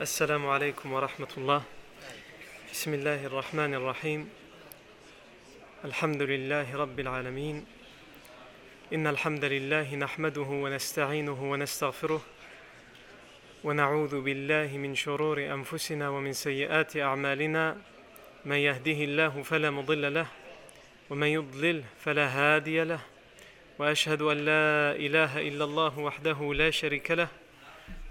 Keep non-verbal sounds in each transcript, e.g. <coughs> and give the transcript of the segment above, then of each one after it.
السلام عليكم ورحمة الله. بسم الله الرحمن الرحيم. الحمد لله رب العالمين. إن الحمد لله نحمده ونستعينه ونستغفره ونعوذ بالله من شرور أنفسنا ومن سيئات أعمالنا. من يهده الله فلا مضل له ومن يضلل فلا هادي له. وأشهد أن لا إله إلا الله وحده لا شريك له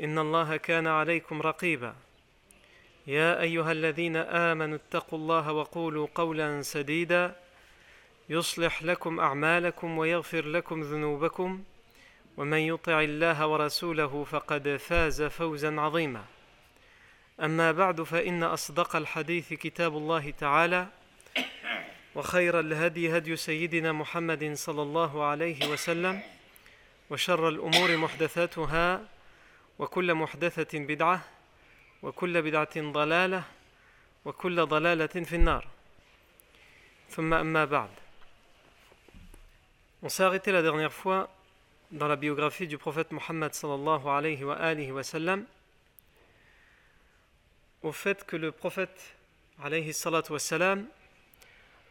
إن الله كان عليكم رقيبا. يا أيها الذين آمنوا اتقوا الله وقولوا قولا سديدا. يصلح لكم أعمالكم ويغفر لكم ذنوبكم. ومن يطع الله ورسوله فقد فاز فوزا عظيما. أما بعد فإن أصدق الحديث كتاب الله تعالى وخير الهدي هدي سيدنا محمد صلى الله عليه وسلم وشر الأمور محدثاتها وكل محدثة بدعة وكل بدعة ضلالة وكل ضلالة في النار ثم أما بعد On s'est arrêté la dernière fois dans la biographie du prophète Mohammed sallallahu alayhi wa alihi wa sallam au fait que le prophète alayhi salatu wa salam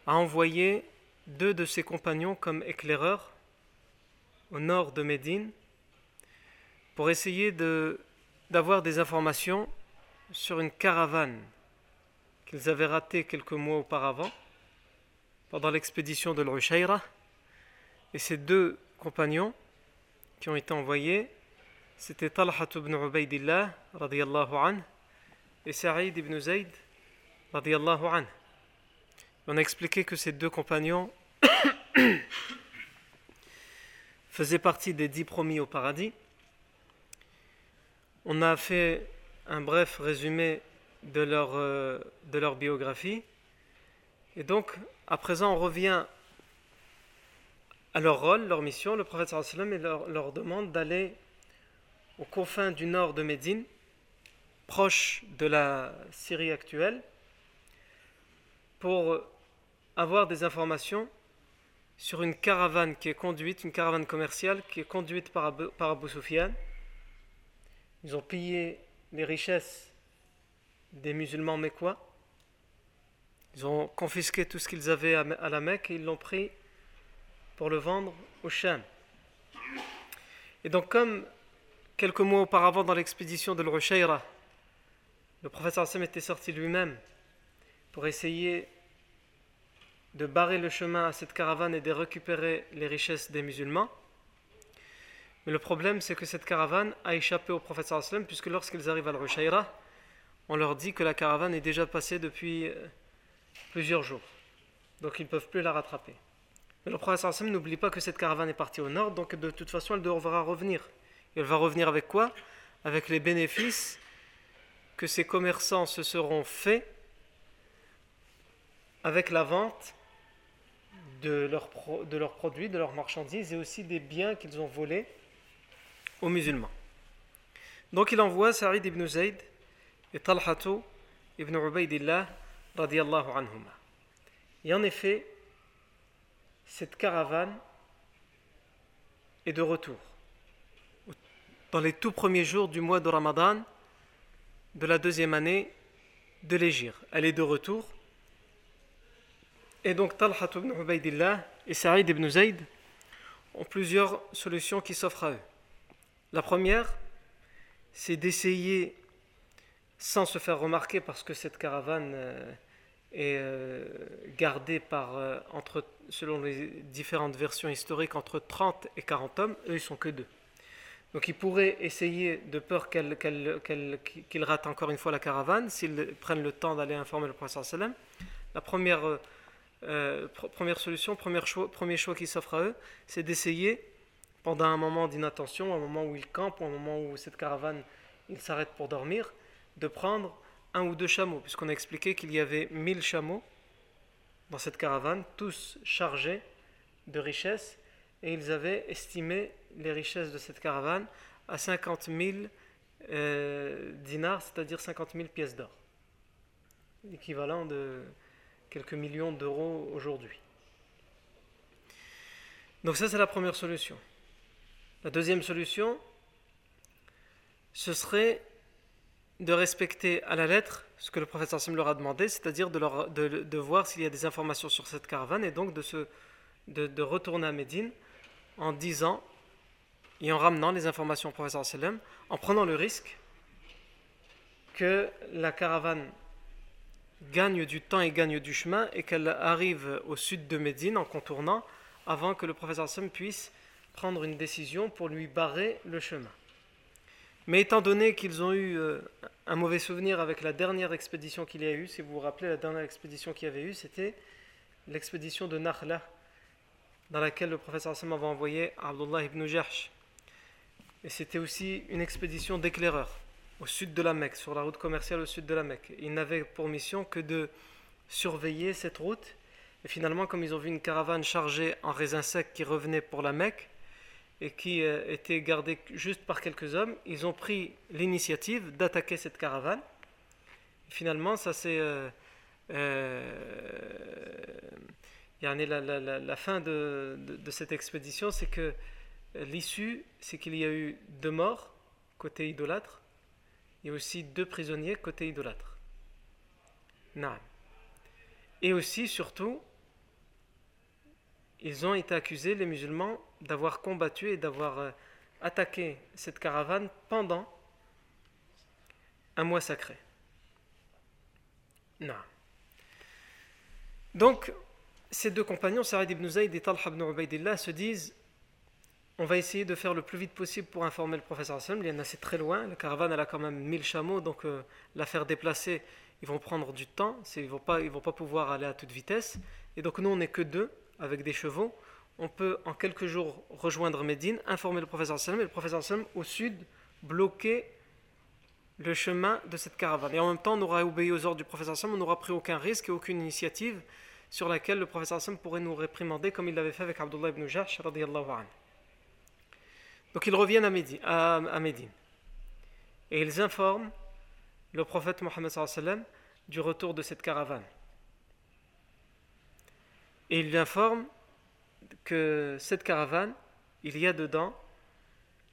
a envoyé deux de ses compagnons comme éclaireurs au nord de Médine pour essayer d'avoir des informations sur une caravane qu'ils avaient ratée quelques mois auparavant pendant l'expédition de l'Ushayra. Et ces deux compagnons qui ont été envoyés, c'était Talha ibn Ubaidillah radiyallahu anh, et Sa'id ibn Zayd radiyallahu anh. On a expliqué que ces deux compagnons <coughs> faisaient partie des dix promis au paradis on a fait un bref résumé de leur, euh, de leur biographie. Et donc, à présent, on revient à leur rôle, leur mission. Le prophète sallam leur, leur demande d'aller aux confins du nord de Médine, proche de la Syrie actuelle, pour avoir des informations sur une caravane qui est conduite, une caravane commerciale qui est conduite par Abu, par Sufyan ils ont pillé les richesses des musulmans mécois. Ils ont confisqué tout ce qu'ils avaient à la Mecque et ils l'ont pris pour le vendre au Sham. Et donc, comme quelques mois auparavant dans l'expédition de l'Ushayra, le professeur Sam était sorti lui-même pour essayer de barrer le chemin à cette caravane et de récupérer les richesses des musulmans. Mais le problème, c'est que cette caravane a échappé au prophète sallam, puisque lorsqu'ils arrivent à l'Ushayra, on leur dit que la caravane est déjà passée depuis plusieurs jours. Donc ils ne peuvent plus la rattraper. Mais le prophète sallam n'oublie pas que cette caravane est partie au nord, donc de toute façon, elle devra revenir. Et elle va revenir avec quoi? Avec les bénéfices que ces commerçants se seront faits avec la vente de leurs produits, de leurs marchandises et aussi des biens qu'ils ont volés aux musulmans. Donc il envoie Sarid ibn Zayd et Talhatu ibn Ubaidillah radiallahu anhuma. Et en effet, cette caravane est de retour. Dans les tout premiers jours du mois de Ramadan de la deuxième année de l'Égypte. Elle est de retour. Et donc Talhatu ibn Ubaidillah et Sarid ibn Zayd ont plusieurs solutions qui s'offrent à eux. La première, c'est d'essayer, sans se faire remarquer, parce que cette caravane est gardée par, entre, selon les différentes versions historiques, entre 30 et 40 hommes, eux ils sont que deux. Donc ils pourraient essayer, de peur qu'ils qu ratent encore une fois la caravane, s'ils prennent le temps d'aller informer le prophète sallam. La première, euh, pr première solution, premier choix, premier choix qui s'offre à eux, c'est d'essayer pendant un moment d'inattention, un moment où ils campent, un moment où cette caravane il s'arrête pour dormir, de prendre un ou deux chameaux, puisqu'on a expliqué qu'il y avait 1000 chameaux dans cette caravane, tous chargés de richesses, et ils avaient estimé les richesses de cette caravane à 50 000 euh, dinars, c'est-à-dire 50 000 pièces d'or, l'équivalent de quelques millions d'euros aujourd'hui. Donc ça, c'est la première solution. La deuxième solution, ce serait de respecter à la lettre ce que le prophète Sam leur a demandé, c'est-à-dire de, voir s'il y a des informations sur cette caravane et donc de, retourner à Médine en disant et en ramenant les informations au prophète sallam, en prenant le risque que la caravane gagne du temps et gagne du chemin et qu'elle arrive au sud de Médine en contournant avant que le professeur Sam puisse prendre une décision pour lui barrer le chemin. Mais étant donné qu'ils ont eu euh, un mauvais souvenir avec la dernière expédition qu'il y a eu, si vous vous rappelez, la dernière expédition qu'il y avait eu, c'était l'expédition de Nakhla, dans laquelle le professeur Sam avait envoyé Abdullah ibn Jahsh. Et c'était aussi une expédition d'éclaireurs au sud de la Mecque, sur la route commerciale au sud de la Mecque. Ils n'avaient pour mission que de surveiller cette route. Et finalement, comme ils ont vu une caravane chargée en raisins secs qui revenait pour la Mecque, et qui euh, était gardé juste par quelques hommes, ils ont pris l'initiative d'attaquer cette caravane. finalement, ça c'est euh, euh, la, la, la, fin de, de, cette expédition, c'est que l'issue, c'est qu'il y a eu deux morts côté idolâtre, et aussi deux prisonniers côté idolâtre. Non. Et aussi, surtout, ils ont été accusés, les musulmans, d'avoir combattu et d'avoir euh, attaqué cette caravane pendant un mois sacré. Non. Donc, ces deux compagnons, Sarid ibn Zayd et Talha ibn Ubaidillah, se disent on va essayer de faire le plus vite possible pour informer le professeur Hassan. Il y en a assez très loin. La caravane, elle a quand même 1000 chameaux, donc euh, la faire déplacer, ils vont prendre du temps. Ils ne vont, pas, vont pas pouvoir aller à toute vitesse. Et donc, nous, on n'est que deux avec des chevaux on peut en quelques jours rejoindre Médine, informer le professeur sallam et le professeur sallam au sud bloquer le chemin de cette caravane. Et en même temps, on aura obéi aux ordres du professeur sallam, on n'aura pris aucun risque et aucune initiative sur laquelle le professeur sallam pourrait nous réprimander comme il l'avait fait avec Abdullah ibn Jahsh Donc ils reviennent à Médine, à, Médine. et ils informent le prophète Mohammed sallam du retour de cette caravane. Et ils lui informent que cette caravane, il y a dedans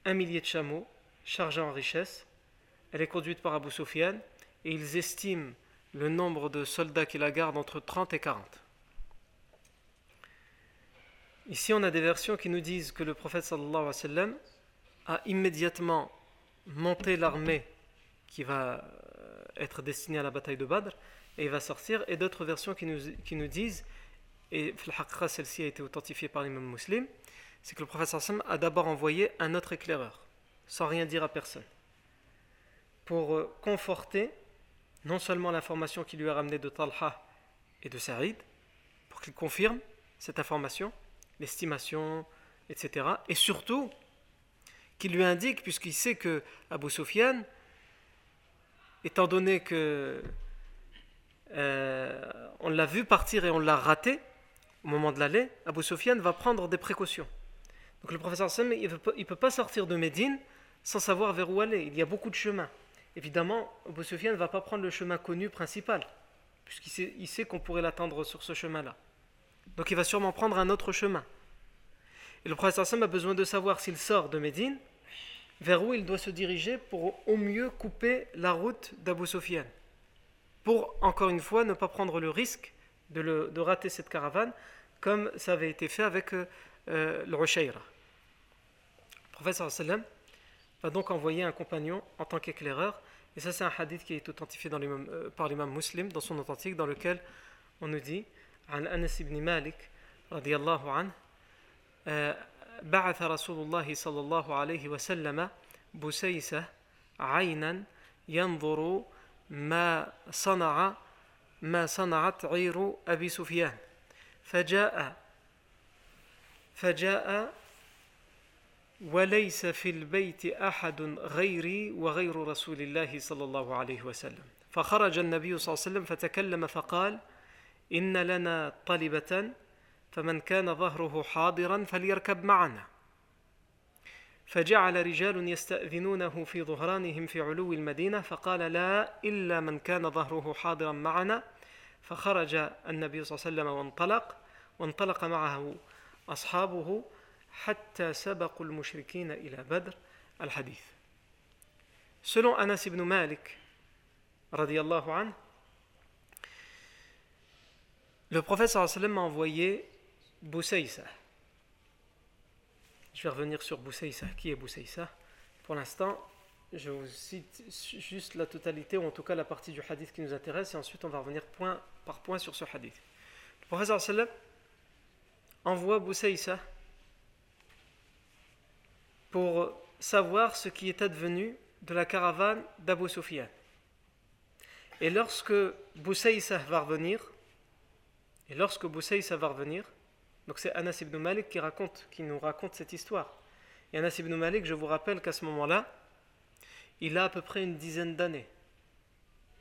un millier de chameaux chargés en richesse. Elle est conduite par Abu Sufyan et ils estiment le nombre de soldats qui la gardent entre 30 et 40. Ici, on a des versions qui nous disent que le prophète sallallahu alayhi wa sallam a immédiatement monté l'armée qui va euh, être destinée à la bataille de Badr et il va sortir, et d'autres versions qui nous, qui nous disent et celle-ci a été authentifiée par l'imam muslim, c'est que le prophète a d'abord envoyé un autre éclaireur, sans rien dire à personne, pour euh, conforter non seulement l'information qui lui a ramené de Talha et de Saïd, pour qu'il confirme cette information, l'estimation, etc. Et surtout, qu'il lui indique, puisqu'il sait que Abu Sufyan, étant donné que euh, on l'a vu partir et on l'a raté, au moment de l'aller, Abu Sufyan va prendre des précautions. Donc le professeur Sam, il ne peut pas sortir de Médine sans savoir vers où aller. Il y a beaucoup de chemins. Évidemment, Abu Sufyan ne va pas prendre le chemin connu principal, puisqu'il sait, qu'on pourrait l'attendre sur ce chemin-là. Donc il va sûrement prendre un autre chemin. Et le professeur Sam a besoin de savoir s'il sort de Médine, vers où il doit se diriger pour au mieux couper la route d'Abu Sufyan. Pour, encore une fois, ne pas prendre le risque de, rater cette caravane, comme ça avait été fait avec euh, euh, le Rushayra. Le professeur sallam va donc envoyer un compagnon en tant qu'éclaireur, et ça c'est un hadith qui est authentifié dans euh, par l'imam muslim dans son authentique, dans lequel on nous dit عن أنس بن مالك رضي الله عنه بعث رسول الله صلى الله عليه وسلم بسيسة عينا ينظر ما صنع ما صنعت عير أبي سفيان. فجاء فجاء وليس في البيت أحد غيري وغير رسول الله صلى الله عليه وسلم. فخرج النبي صلى الله عليه وسلم فتكلم فقال إن لنا طلبة فمن كان ظهره حاضرا فليركب معنا. فجعل رجال يستأذنونه في ظهرانهم في علو المدينة فقال لا إلا من كان ظهره حاضرا معنا فخرج النبي صلى الله عليه وسلم وانطلق وانطلق معه أصحابه حتى سبقوا المشركين إلى بدر الحديث Selon Anas ibn Malik, radiallahu anhu, le prophète sallallahu alayhi wa sallam a envoyé Boussaïsa. Je vais revenir sur Boussaïsa. Qui est Boussaïsa Pour l'instant, je vous cite juste la totalité, ou en tout cas la partie du hadith qui nous intéresse, et ensuite on va revenir point par point sur ce hadith. Le professeur envoie Boussaïsa pour savoir ce qui est advenu de la caravane d'Abu Sufyan. Et lorsque Boussaïsa va revenir, et lorsque Boussaïsa va revenir, donc c'est Anas ibn Malik qui, raconte, qui nous raconte cette histoire. Et Anas ibn Malik, je vous rappelle qu'à ce moment-là, il a à peu près une dizaine d'années.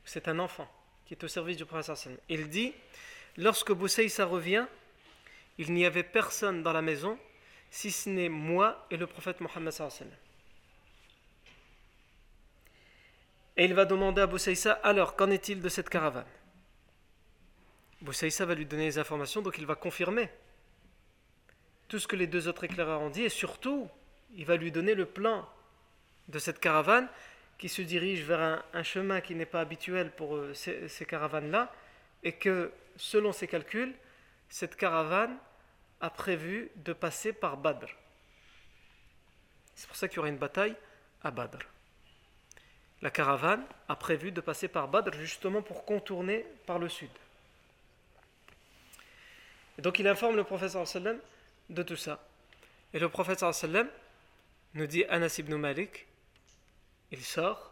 C'est un enfant qui est au service du prophète. Il dit Lorsque Boussaïsa revient, il n'y avait personne dans la maison si ce n'est moi et le prophète Mohammed. Et il va demander à Boussaïsa Alors, qu'en est-il de cette caravane? Boussaïsa va lui donner les informations, donc il va confirmer tout ce que les deux autres éclaireurs ont dit, et surtout, il va lui donner le plan de cette caravane qui se dirige vers un, chemin qui n'est pas habituel pour euh, ces, caravanes-là, et que, selon ses calculs, cette caravane a prévu de passer par Badr. C'est pour ça qu'il y aura une bataille à Badr. La caravane a prévu de passer par Badr justement pour contourner par le sud. Et donc il informe le professeur sallam de tout ça. Et le prophète sallam nous dit Anas ibn Malik, il sort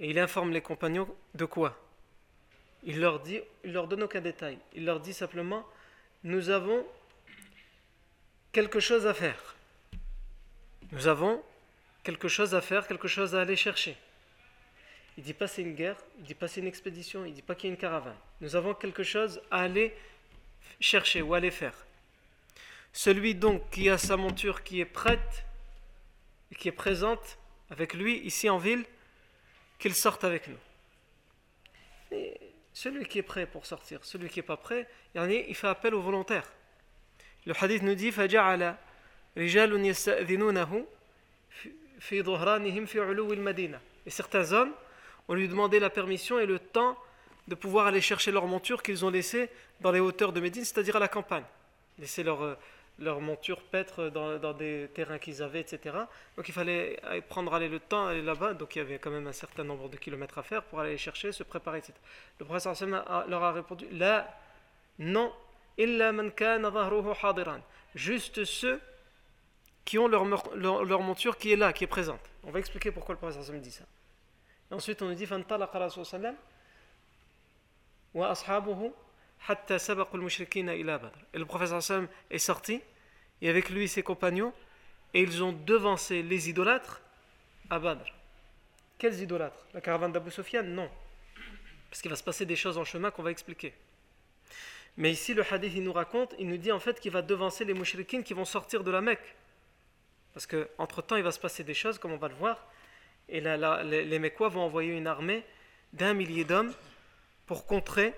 et il informe les compagnons de quoi? Il leur dit, il leur donne aucun détail. Il leur dit simplement nous avons quelque chose à faire. Nous avons quelque chose à faire, quelque chose à aller chercher. Il dit pas c'est une guerre, il dit pas c'est une expédition, il dit pas qu'il y a une caravane. Nous avons quelque chose à aller chercher ou aller faire. Celui donc qui a sa monture qui est prête et qui est présente avec lui ici en ville, qu'il sorte avec nous. Et celui qui est prêt pour sortir, celui qui n'est pas prêt, il fait appel aux volontaires. Le hadith nous dit Et certains hommes, ont lui demandé la permission et le temps de pouvoir aller chercher leur monture qu'ils ont laissée dans les hauteurs de Médine, c'est-à-dire à la campagne. Laisser leur, euh, leur monture paître dans, dans des terrains qu'ils avaient, etc. Donc il fallait prendre aller le temps, aller là-bas. Donc il y avait quand même un certain nombre de kilomètres à faire pour aller chercher, se préparer, etc. Le prophète leur a répondu Là, non, illa man hadiran. Juste ceux qui ont leur, leur, monture qui est là, qui est présente. On va expliquer pourquoi le prophète dit ça. Ensuite on nous dit Fantalaqa Rasul wa ashabuhu et le prophète est sorti, et avec lui ses compagnons, et ils ont devancé les idolâtres à Badr. Quels idolâtres? La caravane d'Abu Sufyan? Non. Parce qu'il va se passer des choses en chemin qu'on va expliquer. Mais ici, le hadith, il nous raconte, il nous dit en fait qu'il va devancer les mouchriquins qui vont sortir de la Mecque. Parce qu'entre-temps, il va se passer des choses, comme on va le voir. Et les, les Mecquois vont envoyer une armée d'un millier d'hommes pour contrer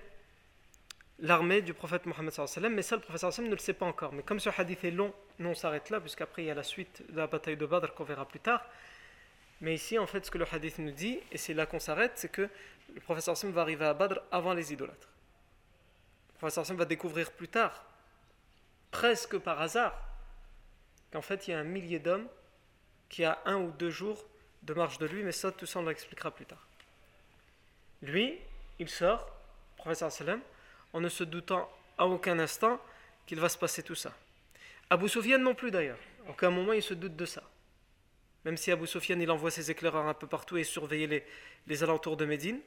l'armée du prophète Mohammed mais ça le prophète ne le sait pas encore. Mais comme ce hadith est long, nous on s'arrête là, puisqu'après il y a la suite de la bataille de Badr qu'on verra plus tard. Mais ici, en fait, ce que le hadith nous dit, et c'est là qu'on s'arrête, c'est que le prophète va arriver à Badr avant les idolâtres. Le prophète va découvrir plus tard, presque par hasard, qu'en fait il y a un millier d'hommes qui a un ou deux jours de marche de lui, mais ça, tout ça on l'expliquera plus tard. Lui, il sort, le prophète en ne se doutant à aucun instant qu'il va se passer tout ça. Abu Sufyan non plus d'ailleurs. Aucun moment il se doute de ça. Même si Abu Sufyan il envoie ses éclaireurs un peu partout et surveille les, les alentours de Médine.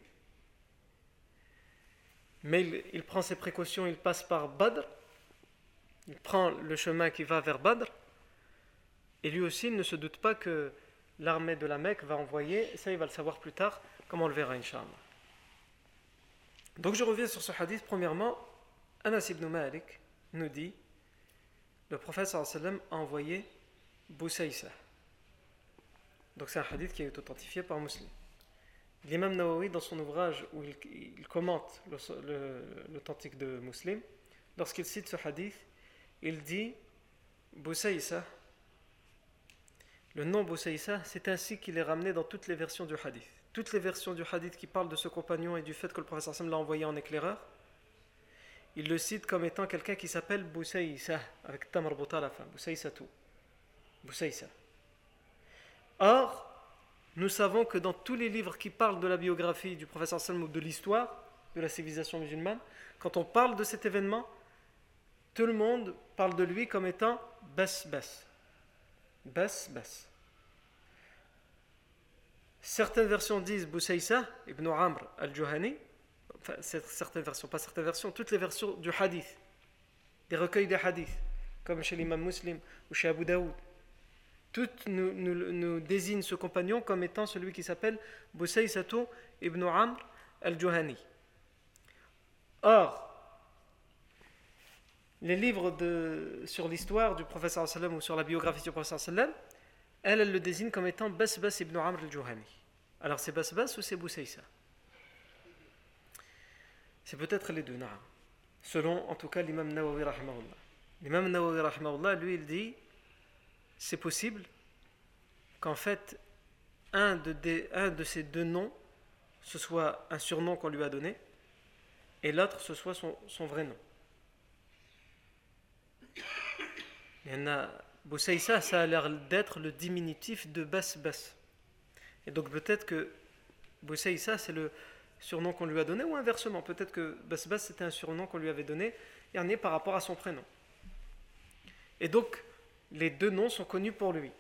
Mais il, il, prend ses précautions, il passe par Badr. Il prend le chemin qui va vers Badr. Et lui aussi ne se doute pas que l'armée de la Mecque va envoyer, ça il va le savoir plus tard, comme on le verra, Inch'Allah. Donc je reviens sur ce hadith. Premièrement, Anas ibn Malik nous dit le prophète a envoyé Boussaïsa. Donc c'est un hadith qui est authentifié par Muslim. L'imam Nawawi, dans son ouvrage où il, commente l'authentique de Muslim, lorsqu'il cite ce hadith, il dit Boussaïsa, le nom Boussaïsa, c'est ainsi qu'il est ramené dans toutes les versions du hadith. Toutes les versions du hadith qui parlent de ce compagnon et du fait que le prophète l'a envoyé en éclaireur, il le cite comme étant quelqu'un qui s'appelle Boussaïsa, avec Tamar à la fin, tout. Boussaïsa. Or, nous savons que dans tous les livres qui parlent de la biographie du professeur Salm ou de l'histoire de la civilisation musulmane, quand on parle de cet événement, tout le monde parle de lui comme étant Bas Bas. Bas Bas. Certaines versions disent Boussaïsa ibn Amr al-Juhani, enfin certaines versions, pas certaines versions, toutes les versions du hadith, des recueils des hadiths, comme chez l'imam muslim ou chez Abu Daoud. Toutes nous, désignent ce compagnon comme étant celui qui s'appelle Boussaïsato ibn Amr al-Juhani. Or, les livres de, sur l'histoire du professeur ou sur la biographie du professeur elle, elle le désigne comme étant Basbas ibn Amr al-Juhani. Alors c'est Basbas ou c'est Boussaïsa C'est peut-être les deux, selon en tout cas l'imam Nawawi rahimahullah. L'imam Nawawi rahimahullah, lui, il dit c'est possible qu'en fait, un de, ces deux noms, ce soit un surnom qu'on lui a donné, et l'autre, ce soit son, son, vrai nom. Il y en a, Boussaïsa, ça a l'air d'être le diminutif de Bas Bas. Et donc peut-être que Boussaïsa, c'est le surnom qu'on lui a donné, ou inversement, peut-être que Bas Bas, c'était un surnom qu'on lui avait donné, et par rapport à son prénom. Et donc, les deux noms sont connus pour lui.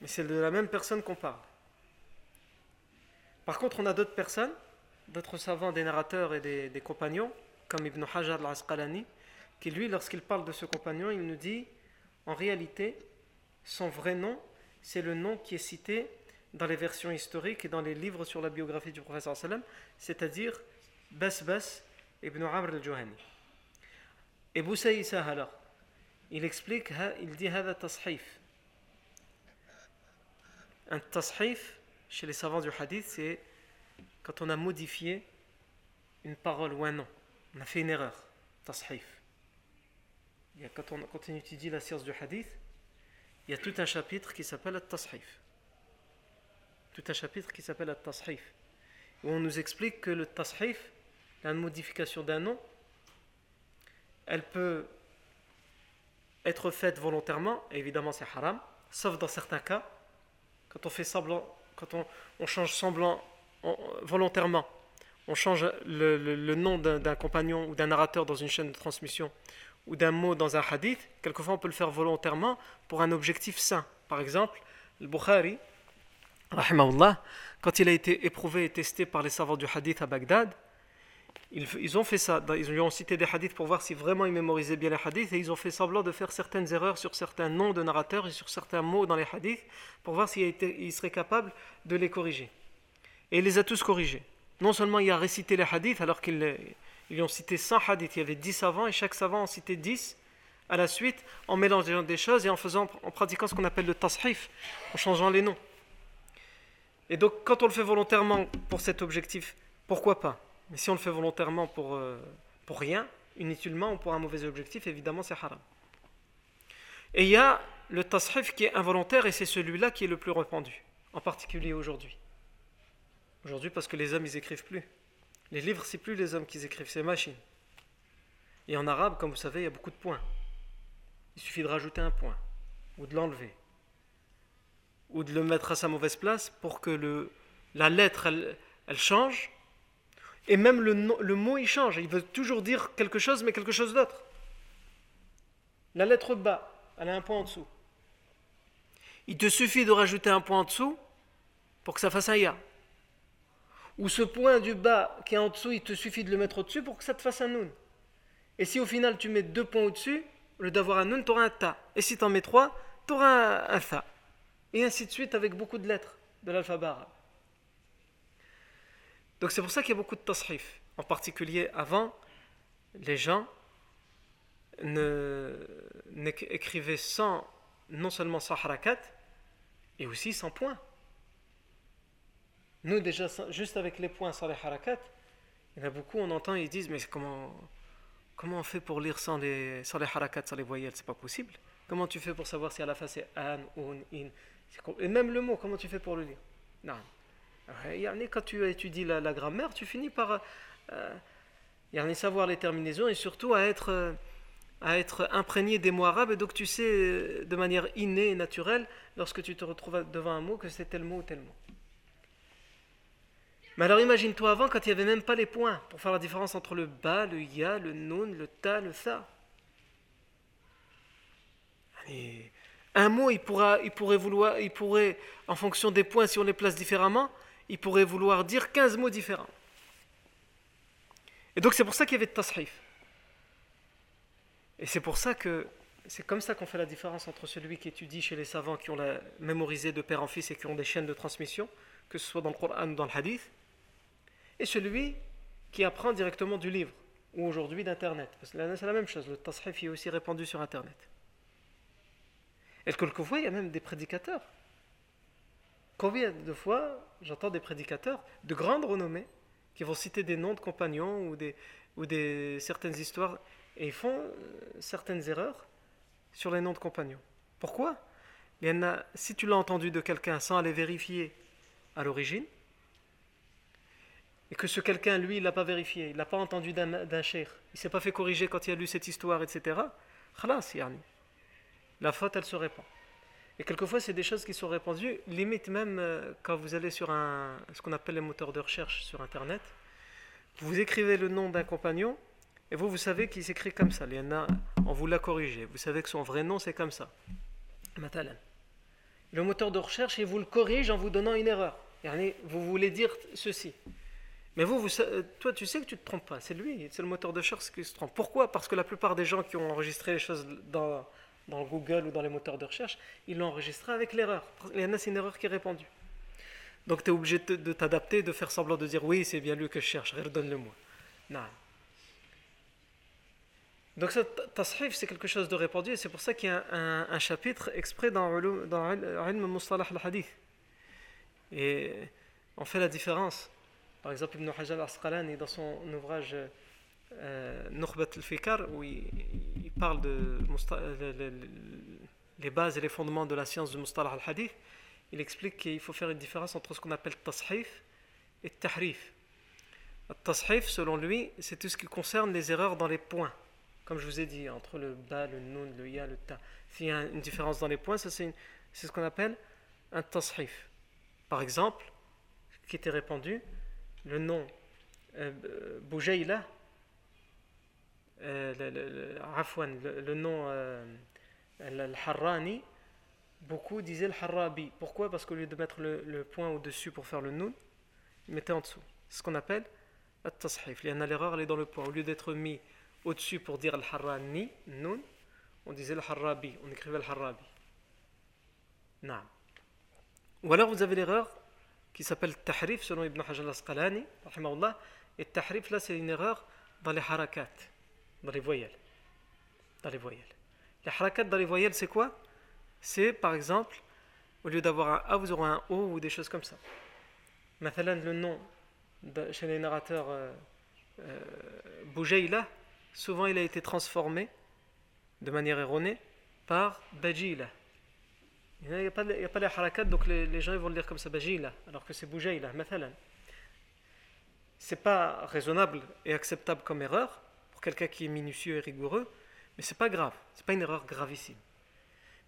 Mais c'est de la même personne qu'on parle. Par contre, on a d'autres personnes, d'autres savants, des narrateurs et des, compagnons, comme Ibn Hajar al-Asqalani, qui lui, lorsqu'il parle de ce compagnon, il nous dit, en réalité, son vrai nom, c'est le nom qui est cité dans les versions historiques et dans les livres sur la biographie du professeur sallam, c'est-à-dire Basbas ibn Amr al-Juhani. Et Boussaïsa alors, il explique, il dit هذا تصحيف. Un tashif, chez les savants du hadith, c'est quand on a modifié une parole ou un nom. On a fait une erreur. Tashif. Quand on, quand on étudie la science du hadith, il y a tout un chapitre qui s'appelle le tashif. Tout un chapitre qui s'appelle le tashif. Où on nous explique que le tashif, la modification d'un nom, elle peut être faite volontairement, évidemment c'est haram, sauf dans certains cas, quand on fait semblant, quand on, change semblant volontairement, on change le, nom d'un compagnon ou d'un narrateur dans une chaîne de transmission ou d'un mot dans un hadith, quelquefois on peut le faire volontairement pour un objectif sain. Par exemple, le Bukhari, quand il a été éprouvé et testé par les savants du hadith à Bagdad, ils, ont fait ça, ils lui ont cité des hadiths pour voir si vraiment ils mémorisaient bien les hadiths et ils ont fait semblant de faire certaines erreurs sur certains noms de narrateurs et sur certains mots dans les hadiths pour voir s'il serait capable de les corriger. Et il les a tous corrigés. Non seulement il a récité les hadiths alors qu'ils lui ont cité 100 hadiths, il y avait 10 savants et chaque savant en citait 10 à la suite en mélangeant des choses et en, faisant, en pratiquant ce qu'on appelle le tashif, en changeant les noms. Et donc quand on le fait volontairement pour cet objectif, pourquoi pas? Mais si on le fait volontairement pour, euh, pour rien, inutilement ou pour un mauvais objectif, évidemment c'est haram. Et il y a le tashif qui est involontaire et c'est celui-là qui est le plus répandu, en particulier aujourd'hui. Aujourd'hui parce que les hommes ils écrivent plus. Les livres c'est plus les hommes qui écrivent, c'est les machines. Et en arabe, comme vous savez, il y a beaucoup de points. Il suffit de rajouter un point ou de l'enlever ou de le mettre à sa mauvaise place pour que la lettre elle, change et même le, mot, il change. Il veut toujours dire quelque chose, mais quelque chose d'autre. La lettre bas, elle a un point en dessous. Il te suffit de rajouter un point en dessous pour que ça fasse un. Ou ce point du bas qui est en dessous, il te suffit de le mettre au-dessus pour que ça te fasse un nun. Et si au final tu mets deux points au-dessus, au lieu d'avoir un nun, tu auras un ta. Et si tu en mets trois, tu auras un, tha. Et ainsi de suite avec beaucoup de lettres de l'alphabet arabe. Donc c'est pour ça qu'il y a beaucoup de tashrif. En particulier avant, les gens écrivaient sans, non seulement sans harakat, et aussi sans points. Nous déjà, juste avec les points sans les harakat, il y en a beaucoup, on entend, ils disent, mais comment, comment on fait pour lire sans les, sans les harakats, sans les voyelles? C'est pas possible. Comment tu fais pour savoir si à la fin c'est an, un, in? Et même le mot, comment tu fais pour le lire? Non. Quand tu étudies la, la grammaire, tu finis par euh, savoir les terminaisons et surtout à être, à être imprégné des mots arabes. Et donc tu sais euh, de manière innée et naturelle, lorsque tu te retrouves devant un mot, que c'est tel mot ou tel mot. Mais alors imagine-toi avant quand il n'y avait même pas les points pour faire la différence entre le ba, le ya, le nun, le ta, le sa. un mot, il, pourra, il, pourrait vouloir, il pourrait, en fonction des points, si on les place différemment, il pourrait vouloir dire 15 mots différents. Et donc c'est pour ça qu'il y avait de tashrif. Et c'est pour ça que c'est comme ça qu'on fait la différence entre celui qui étudie chez les savants qui ont la, mémorisé de père en fils et qui ont des chaînes de transmission, que ce soit dans le Coran ou dans le Hadith, et celui qui apprend directement du livre, ou aujourd'hui d'Internet. Parce que c'est la même chose, le tashrif est aussi répandu sur Internet. Et quelquefois, il y a même des prédicateurs. Combien de fois j'entends des prédicateurs de grande renommée qui vont citer des noms de compagnons ou, des, ou des, certaines histoires et ils font euh, certaines erreurs sur les noms de compagnons. Pourquoi? Il y en a, Si tu l'as entendu de quelqu'un sans aller vérifier à l'origine, et que ce quelqu'un, lui, il l'a pas vérifié, il l'a pas entendu d'un cher, il s'est pas fait corriger quand il a lu cette histoire, etc. La faute, elle se répand. Et quelquefois, c'est des choses qui sont répandues, limite même euh, quand vous allez sur un, ce qu'on appelle les moteurs de recherche sur Internet, vous écrivez le nom d'un compagnon, et vous, vous savez qu'il s'écrit comme ça. Il y en a, on vous l'a corrigé. Vous savez que son vrai nom, c'est comme ça. Le moteur de recherche, il vous le corrige en vous donnant une erreur. Vous voulez dire ceci. Mais vous, vous, toi, tu sais que tu ne te trompes pas. C'est lui, c'est le moteur de recherche qui se trompe. Pourquoi? Parce que la plupart des gens qui ont enregistré les choses dans, Google ou dans les moteurs de recherche, ils l'ont enregistré avec l'erreur. Il y en a, c'est une erreur qui est répandue. Donc tu es obligé de, t'adapter, de faire semblant de dire oui, c'est bien lui que je cherche, redonne-le-moi. Non. Donc ça, tashrif, c'est quelque chose de répandu et c'est pour ça qu'il y a un, chapitre exprès dans, dans Ilm Mustalah al-Hadith. Et on fait la différence par exemple, Ibn Hajar al-Asqalani, dans son ouvrage euh, al-Fikar, où il, parle de les bases et les fondements de la science du Mustalah al-Hadith, il explique qu'il faut faire une différence entre ce qu'on appelle tashif et tahrif. Le tashif, selon lui, c'est tout ce qui concerne les erreurs dans les points. Comme je vous ai dit, entre le ba, le nun, le ya, le ta. S'il y a une différence dans les points, ça c'est ce qu'on appelle un tashif. Par exemple, qui était répandu, le nom euh, Boujaïla, euh, le, le, nom euh, Al-Harrani, beaucoup disaient Al-Harrabi. Pourquoi? Parce qu'au lieu de mettre le, point au-dessus pour faire le nun, ils mettaient en dessous. Ce qu'on appelle At-Tashif. Il y en a l'erreur, elle est dans le point. Au lieu d'être mis au-dessus pour dire Al-Harrani, nun, on disait Al-Harrabi, on écrivait Al-Harrabi. Ou alors vous avez l'erreur qui s'appelle Tahrif selon Ibn Hajar al-Asqalani. Et Tahrif, là, c'est une erreur dans les harakat, dans les voyelles. Dans les voyelles. Les harakat dans les voyelles, c'est quoi? C'est par exemple, au lieu d'avoir un A, vous aurez un O ou des choses comme ça. Mathalan, le nom chez les narrateurs euh, euh, souvent il a été transformé de manière erronée par Bajila. Il n'y a, pas les harakat, donc les, gens vont le dire comme ça, bajila, alors que c'est boujaïla, mathalan. C'est pas raisonnable et acceptable comme erreur pour quelqu'un qui est minutieux et rigoureux, mais c'est pas grave, c'est pas une erreur gravissime.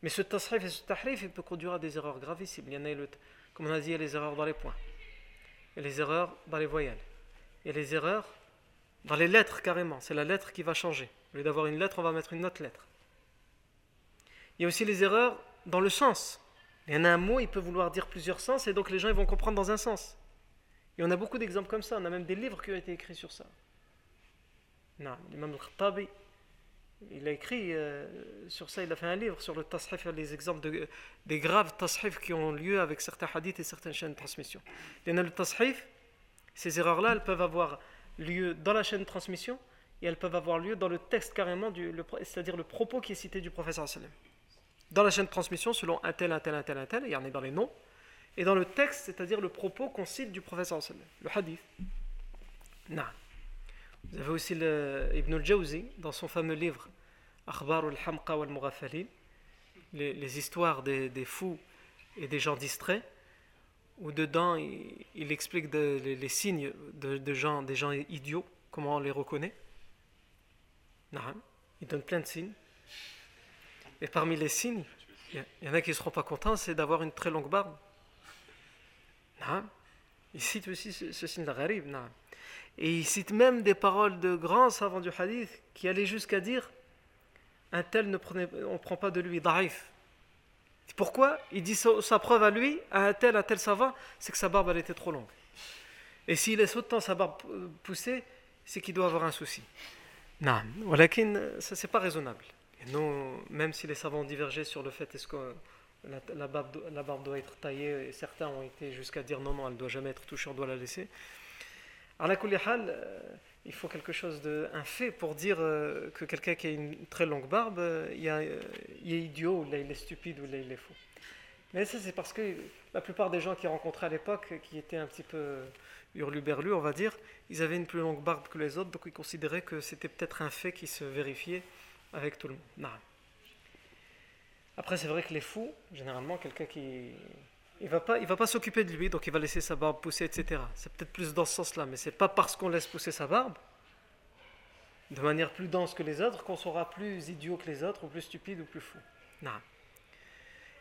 Mais ce tasrif et ce tahrif, il peut conduire à des erreurs gravissimes. Il y en a, comme on a dit, il y a les erreurs dans les points, il y a les erreurs dans les voyelles, il y a les erreurs dans les lettres carrément. C'est la lettre qui va changer. Au lieu d'avoir une lettre, on va mettre une autre lettre. Il y a aussi les erreurs dans le sens. Il y en a un mot, il peut vouloir dire plusieurs sens, et donc les gens ils vont comprendre dans un sens. Et on a beaucoup d'exemples comme ça, on a même des livres qui ont été écrits sur ça. Non, l'imam al-Khattabi, il a écrit euh, sur ça, il a fait un livre sur le tashif, les exemples de, des graves tashif qui ont lieu avec certains hadiths et certaines chaînes de transmission. Il y en a le tashif, ces erreurs-là, elles peuvent avoir lieu dans la chaîne de transmission et elles peuvent avoir lieu dans le texte carrément, c'est-à-dire le propos qui est cité du professeur Dans la chaîne de transmission, selon un tel, un tel, un tel, un tel, il y en a dans les noms, et dans le texte, c'est-à-dire le propos qu'on cite du professeur le hadith. Non. Vous avez aussi le, Ibn al-Jawzi, dans son fameux livre Akhbar al-Hamqa wal les, les histoires des, des, fous et des gens distraits, où dedans il, explique les, signes de, gens, des gens idiots, comment on les reconnaît. Non, il donne plein de signes. Et parmi les signes, il y, en a qui ne seront pas contents, c'est d'avoir une très longue barbe. Non. Il cite aussi ce, ce signe de Gharib. Et il cite même des paroles de grands savants du hadith qui allaient jusqu'à dire un tel ne prenait, on ne prend pas de lui, daif. Pourquoi? Il dit sa, preuve à lui, à un tel, un tel savant, c'est que sa barbe elle était trop longue. Et s'il laisse autant sa barbe pousser, c'est qu'il doit avoir un souci. Non, ça c'est pas raisonnable. Et non, même si les savants ont divergé sur le fait est-ce que la, barbe, doit être taillée, et certains ont été jusqu'à dire non, non, elle ne doit jamais être touchée, on doit la laisser. À la euh, il faut quelque chose de un fait pour dire euh, que quelqu'un qui a une très longue barbe, euh, il, est idiot, ou là il est stupide, ou là il est fou. Mais ça c'est parce que la plupart des gens qui rencontraient à l'époque, qui étaient un petit peu hurluberlus, on va dire, ils avaient une plus longue barbe que les autres, donc ils considéraient que c'était peut-être un fait qui se vérifiait avec tout le monde. Non. Après c'est vrai que les fous, généralement quelqu'un qui il va pas, il va pas s'occuper de lui, donc il va laisser sa barbe pousser, etc. C'est peut-être plus dans ce sens-là, mais c'est pas parce qu'on laisse pousser sa barbe de manière plus dense que les autres qu'on sera plus idiot que les autres, ou plus stupide, ou plus fou. Non.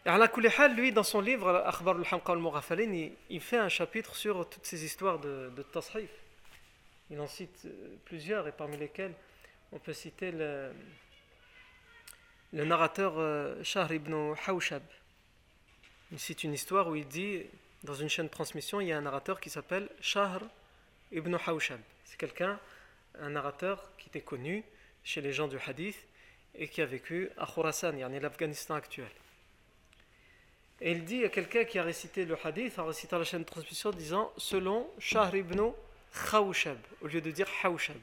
Et Allah lui, dans son livre, Akhbar al-Hamqa al il fait un chapitre sur toutes ces histoires de, de. Il en cite euh, plusieurs, et parmi lesquels on peut citer le, le narrateur euh, Shahr ibn Hawshab. Il cite une histoire où il dit, dans une chaîne de transmission, il y a un narrateur qui s'appelle Shahr ibn Hawshab. C'est quelqu'un, un narrateur qui était connu chez les gens du hadith et qui a vécu à Khorasan, en l'Afghanistan actuel. Et il dit à quelqu'un qui a récité le hadith, en récitant la chaîne de transmission, disant selon Shahr ibn Khawshab, au lieu de dire Hawshab.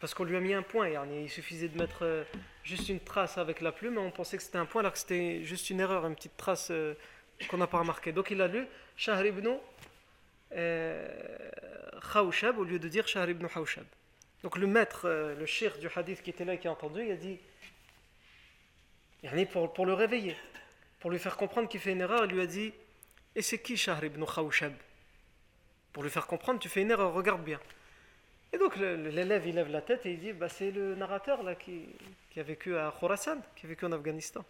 Parce qu'on lui a mis un point, il suffisait de mettre euh, juste une trace avec la plume, on pensait que c'était un point alors que c'était juste une erreur, une petite trace euh, qu'on n'a pas remarquée. Donc il a lu Shahr ibn euh, Khawshab au lieu de dire Shahr ibn Khawshab. Donc le maître, le shir du hadith qui était là et qui a entendu, il a dit pour, pour le réveiller, pour lui faire comprendre qu'il fait une erreur, il lui a dit Et c'est qui Shahr ibn Khawshab? Pour lui faire comprendre, tu fais une erreur, regarde bien. Et donc l'élève il lève la tête et il dit bah, c'est le narrateur là qui, a vécu à Khorasan, qui a vécu en Afghanistan.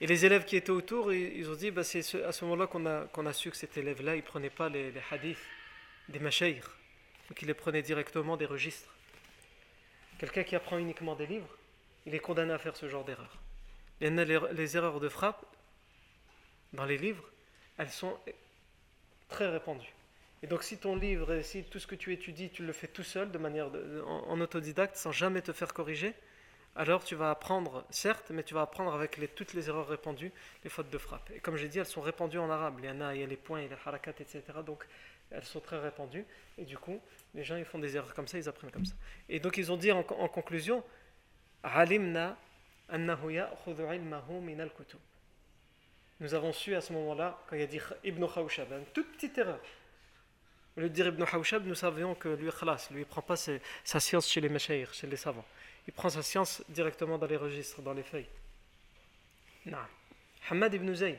Et les élèves qui étaient autour, ils, ont dit bah, c'est à ce moment-là qu'on a, su que cet élève-là, il ne prenait pas les, hadiths des machaïrs, donc il les prenait directement des registres. Quelqu'un qui apprend uniquement des livres, il est condamné à faire ce genre d'erreur. Les erreurs de frappe dans les livres, elles sont très répandues. Et donc si ton livre, si tout ce que tu étudies, tu le fais tout seul, de manière en, autodidacte, sans jamais te faire corriger, alors tu vas apprendre, certes, mais tu vas apprendre avec toutes les erreurs répandues, les fautes de frappe. Et comme j'ai dit, elles sont répandues en arabe. Il y en a, il y a les points, il y a les harakat, etc. Donc elles sont très répandues. Et du coup, les gens ils font des erreurs comme ça, ils apprennent comme ça. Et donc ils ont dit en, conclusion, Nous avons su à ce moment-là, quand il a dit Ibn Khawshab, une toute petite erreur. De dire Ibn Hawshab, nous savions que lui, khalas, lui, il prend pas sa science chez les mashayikh, chez les savants. Il prend sa science directement dans les registres, dans les feuilles. Non. Hamad ibn Zayd,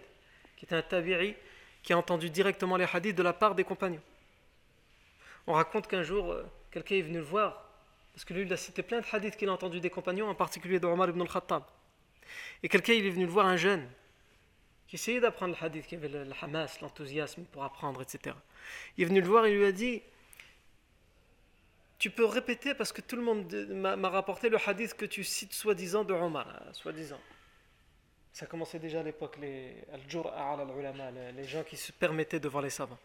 qui était un tabi'i, qui a entendu directement les hadiths de la part des compagnons. On raconte qu'un jour, euh, quelqu'un est venu le voir, parce que lui, il a cité plein de hadiths qu'il a entendus des compagnons, en particulier de Omar ibn al-Khattab. Et quelqu'un, il est venu le voir, un jeune, qui essayait d'apprendre le hadith, qui avait le, hamas, l'enthousiasme pour apprendre, etc. Il est venu le voir et lui a dit Tu peux répéter parce que tout le monde m'a rapporté le hadith que tu cites soi-disant de Omar, euh, soi-disant. Ça commençait déjà à l'époque, les les gens qui se permettaient devant les savants.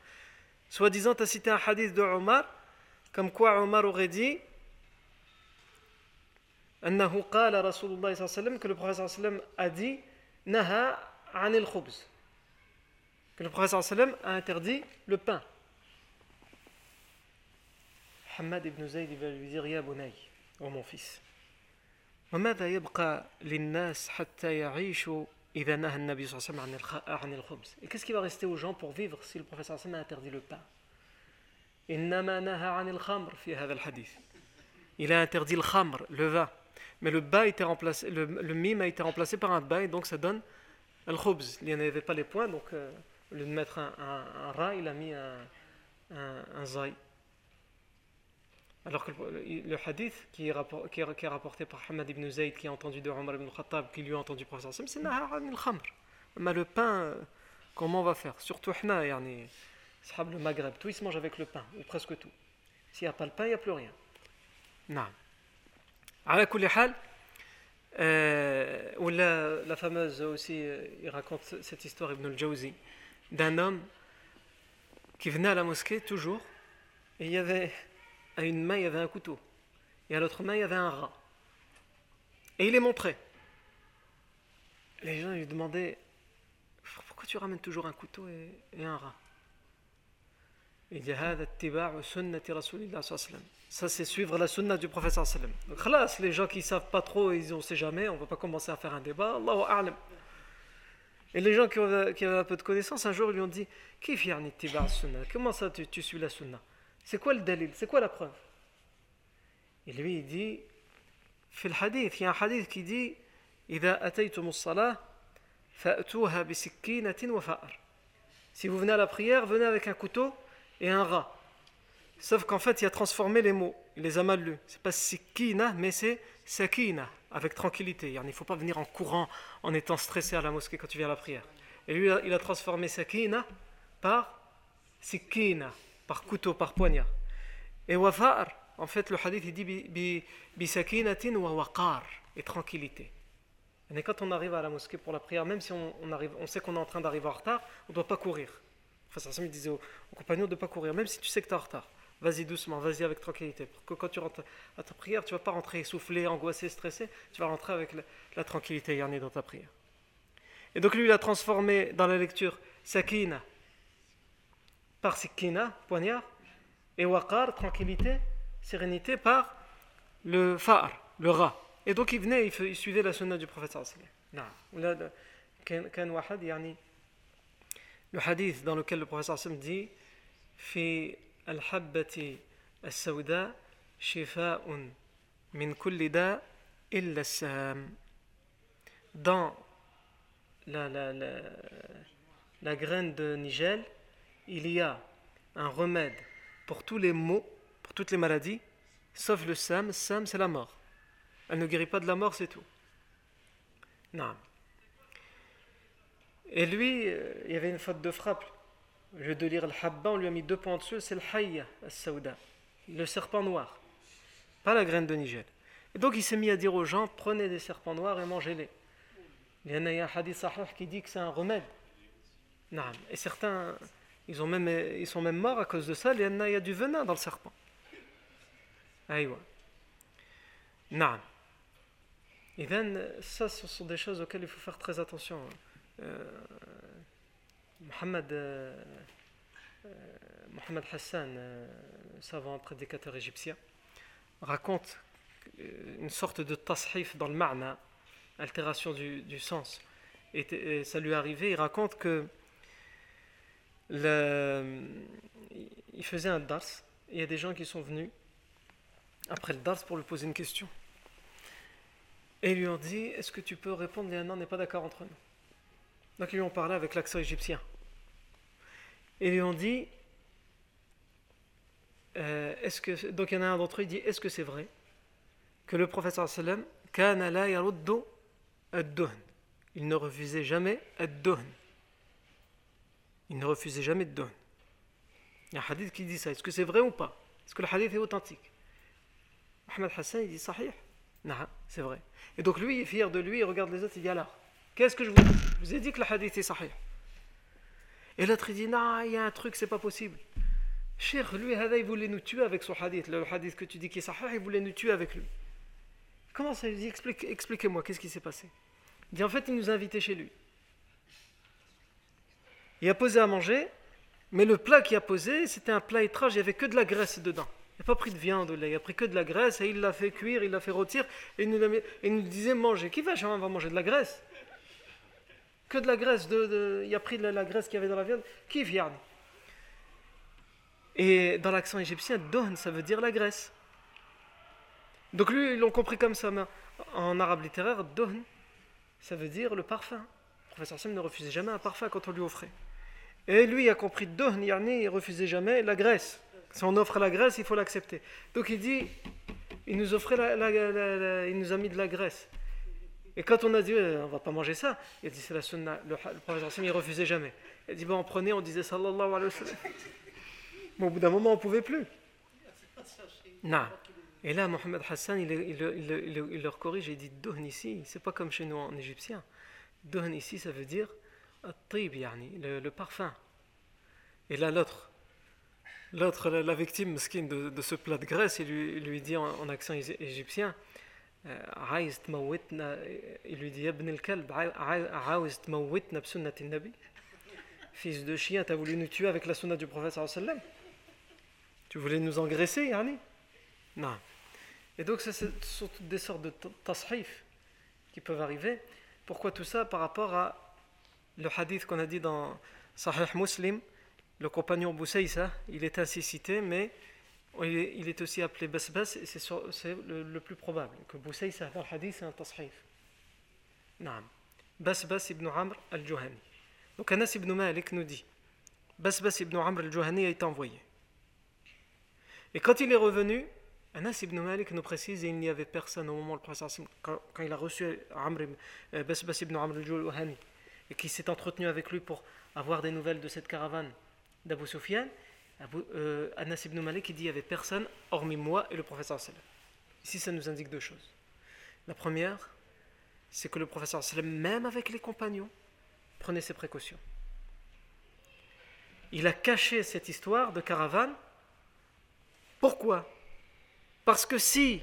Soi-disant, tu as cité un hadith de Omar, comme quoi Omar aurait dit que le prophète a dit que le prophète صلى الله عليه وسلم a interdit le pain Hamad ibn Zayd va lui dire Ya Bunay, oh mon fils وماذا يبقى للناس حتى يعيشوا إذا نهى النبي صلى الله عليه وسلم عن الخبز Et qu'est-ce qui va rester aux gens pour vivre si le prophète صلى الله عليه وسلم a interdit le pain إنما نهى عن الخمر في هذا الحديث Il a interdit le khamr, le vin. Mais le ba était remplacé, le, le mime a été remplacé par un ba et donc ça donne il n'y en avait pas les points, donc euh, au lieu de mettre un, un, un Ra, il a mis un, Zaï. Alors que le, hadith qui est, rapporté par Hamad ibn Zayd, qui a entendu de Omar ibn Khattab, qui lui a entendu professeur Sam, c'est Nahar khamr. Mais le pain, euh, comment on va faire? Surtout Hna, le Maghreb, tout ils se mangent avec le pain, ou presque tout. S'il n'y a pas le pain, il n'y a plus rien. Non. À la euh, la, fameuse aussi euh, il raconte cette histoire Ibn al-Jawzi d'un homme qui venait à la mosquée toujours et il y avait à une main il y avait un couteau et à l'autre main il y avait un rat. Et il les montrait les gens lui demandaient pourquoi tu ramènes toujours un couteau et un rat? il dit ça c'est suivre la sunna du prophète sallam. Donc khalas, les gens qui savent pas trop, ils ne sait jamais, on va pas commencer à faire un débat. Allahu a'lam. Et les gens qui, ont, qui avaient un peu de connaissance, un jour ils lui ont dit Kif yani sunna Comment ça tu, tu suis la sunna C'est quoi le dalil C'est quoi la preuve Et lui il dit في الحديث il y a un hadith qui dit إذا أتيتم الصلاة فأتوها بسكينة وفأر Si vous venez à la prière, venez avec un couteau et un rat. Sauf qu'en fait, il a transformé les mots. Il les a mal lus. C'est pas sikina, mais c'est sakina, avec tranquillité. Il ne faut pas venir en courant, en étant stressé à la mosquée quand tu viens à la prière. Et lui, il a transformé sakina par sikina, par couteau, par poignard. Et wafar, en fait, le hadith, il dit bi, bi sakinatin wa waqar, et tranquillité. Et quand on arrive à la mosquée pour la prière, même si on, arrive, on sait qu'on est en train d'arriver en retard, on ne doit pas courir. Enfin, ça me disait aux, aux compagnons de ne pas courir, même si tu sais que tu es en retard. Vas-y doucement, vas-y avec tranquillité. Pour que quand tu rentres à ta prière, tu ne vas pas rentrer essoufflé, angoissé, stressé. Tu vas rentrer avec la, tranquillité yarnée dans ta prière. Et donc lui, il a transformé dans la lecture sakina par sikina, poignard, et waqar, tranquillité, sérénité, par le fa'ar, le rat. Et donc il venait, il, il suivait la sunna du prophète sallallahu le hadith dans lequel le professeur Sam dit Fi al-habbati al-sawda shifa'un min kulli da sam. Dans la, la graine de Nigel, il y a un remède pour tous les maux, pour toutes les maladies, sauf le sam. Sam, c'est la mort. Elle ne guérit pas de la mort, c'est tout. Non et lui il y avait une faute de frappe au lieu de lire le habba, on lui a mis deux points dessus, c'est le hayya, al le serpent noir, pas la graine de nigel. Et donc il s'est mis à dire aux gens, prenez des serpents noirs et mangez-les. Il y a un hadith sahih qui dit que c'est un remède. Et certains, ils, sont même morts à cause de ça, il y a du venin dans le serpent. Aïwa. Naam. Et ça, ce sont des choses auxquelles il faut faire très attention. Euh, Mohamed, euh, Mohamed Hassan, euh, savant prédicateur égyptien, raconte une sorte de tashif dans le ma'na, altération du, sens. Et, ça lui est arrivé, il raconte que il faisait un dars, il y a des gens qui sont venus après le dars pour lui poser une question. Et ils lui ont dit Est-ce que tu peux répondre Et non, on n'est pas d'accord entre nous. Donc ils lui ont parlé avec l'accent égyptien. Et lui ont dit, euh, est-ce que, donc il y en a un d'entre eux, il dit, est-ce que c'est vrai que le professeur sallam, il ne refusait jamais ad-duhn. Il ne refusait jamais de don. Il y a un hadith qui dit ça. Est-ce que c'est vrai ou pas? Est-ce que le hadith est authentique? Ahmed Hassan, il dit sahih. Non, c'est vrai. Et donc lui, il est fier de lui, il regarde les autres, il dit alors, qu'est-ce que je vous ai dit que le hadith est sahih. Et l'autre il dit Non, il y a un truc, c'est pas possible. Cher, lui, il voulait nous tuer avec son hadith. Le hadith que tu dis qui est sahih, il voulait nous tuer avec lui. comment ça Il dit Expliquez-moi, qu'est-ce qui s'est passé? Il dit En fait, il nous a invités chez lui. Il a posé à manger, mais le plat qu'il a posé, c'était un plat étrange, il n'y avait que de la graisse dedans. Il n'a pas pris de viande, il a pris que de la graisse et il l'a fait cuire, il l'a fait rôtir et il nous, il nous disait manger. Qui va on va manger de la graisse? Que de la graisse, il a pris de la, graisse qu'il y avait dans la viande. Qui vient Et dans l'accent égyptien, don, ça veut dire la graisse. Donc lui, ils l'ont compris comme ça. Mais en arabe littéraire, don, ça veut dire le parfum. Le professeur Sam ne refusait jamais un parfum quand on lui offrait. Et lui a compris Dohn, il refusait jamais la graisse. Si on offre la graisse, il faut l'accepter. Donc il dit, il nous offrait la, il nous a mis de la graisse. Et quand on a dit, on va pas manger ça, il a dit, c'est la sunna. Le, le professeur il refusait jamais. Il a dit, bon, on prenait, on disait sallallahu alayhi wa sallam. Mais au bout d'un moment, on pouvait plus. Non. Et là, Mohamed Hassan, il, il, leur corrige et il dit, Dohn ici, c'est pas comme chez nous en égyptien. Dohn ici, ça veut dire le, le parfum. Et là, l'autre, l'autre, la, victime de, de, ce plat de graisse, il lui dit en, accent égyptien euh, il lui dit Fils de chien, tu as voulu nous tuer avec la sunna du prophète Tu voulais nous engraisser, yani Non. Et donc, ce sont toutes des sortes de tasrif qui peuvent arriver. Pourquoi tout ça? Par rapport à le hadith qu'on a dit dans Sahih Muslim, le compagnon Boussaysa, il est ainsi cité, mais il est aussi appelé Basbas, et c'est le, plus probable, que Boussaysa dans le hadith c'est un tashrif. Naam. Basbas ibn Amr al-Juhani. Donc Anas ibn Malik nous dit Basbas ibn Amr al-Juhani a été envoyé. Et quand il est revenu, Anas ibn Malik nous précise, et il n'y avait personne au moment où le prophète, quand, quand il a reçu Amr, euh, Basbas ibn Amr al-Juhani, et qui s'est entretenu avec lui pour avoir des nouvelles de cette caravane d'Abu Sufyan, euh, Anas ibn Malik dit il n'y avait personne hormis moi et le professeur sallam. Ici, ça nous indique deux choses. La première, c'est que le professeur sallam, même avec les compagnons, prenait ses précautions. Il a caché cette histoire de caravane. Pourquoi? Parce que si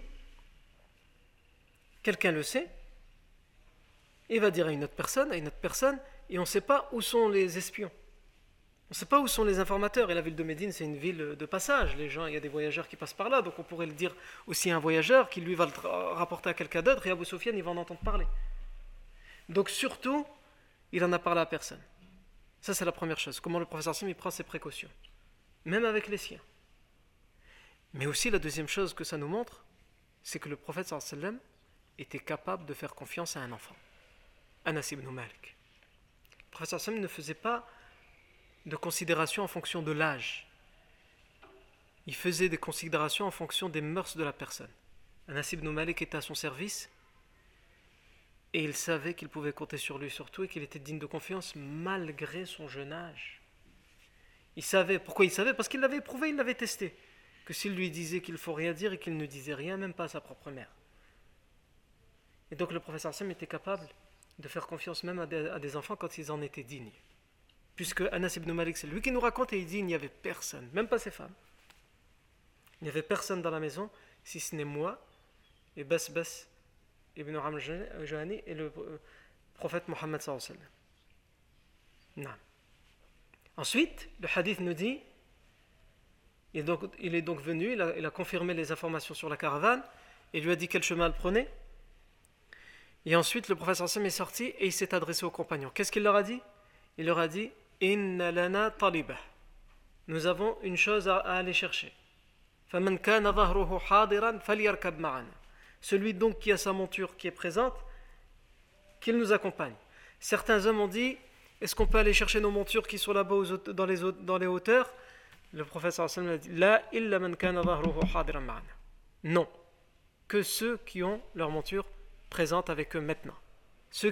quelqu'un le sait, il va dire à une autre personne, à une autre personne, et on ne sait pas où sont les espions. On ne sait pas où sont les informateurs. Et la ville de Médine, c'est une ville de passage. Les gens, il y a des voyageurs qui passent par là, donc on pourrait le dire aussi à un voyageur qui lui va le rapporter à quelqu'un d'autre, et Abu Sofiane, il va en entendre parler. Donc surtout, il en a parlé à personne. Ça, c'est la première chose. Comment le professeur Sim, il prend ses précautions, même avec les siens. Mais aussi, la deuxième chose que ça nous montre, c'est que le prophète sallam était capable de faire confiance à un enfant. Anas ibn Malik. Le professeur Sam ne faisait pas de considération en fonction de l'âge. Il faisait des considérations en fonction des mœurs de la personne. Anas ibn Malik était à son service et il savait qu'il pouvait compter sur lui surtout et qu'il était digne de confiance malgré son jeune âge. Il savait, pourquoi il savait? Parce qu'il l'avait éprouvé, il l'avait testé. Que s'il lui disait qu'il faut rien dire et qu'il ne disait rien, même pas à sa propre mère. Et donc le professeur Sam était capable de faire confiance même à des, enfants quand ils en étaient dignes. Puisque Anas ibn Malik, c'est lui qui nous raconte et il dit il n'y avait personne, même pas ses femmes. Il n'y avait personne dans la maison, si ce n'est moi et Bas Bas ibn Ram Johani et le euh, prophète Mohammed sallallahu. Ensuite, le hadith nous dit il est donc, venu, il a, confirmé les informations sur la caravane et lui a dit quel chemin elle prenait et ensuite, le professeur Sam est sorti et il s'est adressé aux compagnons. Qu'est-ce qu'il leur a dit? Il leur a dit Inna lana talibah. Nous avons une chose à, aller chercher. Celui donc qui a sa monture qui est présente, qu'il nous accompagne. Certains hommes ont dit Est-ce qu'on peut aller chercher nos montures qui sont là-bas dans les, dans les hauteurs? Le professeur a dit La illa man kana Non. Que ceux qui ont leur monture présente avec eux maintenant.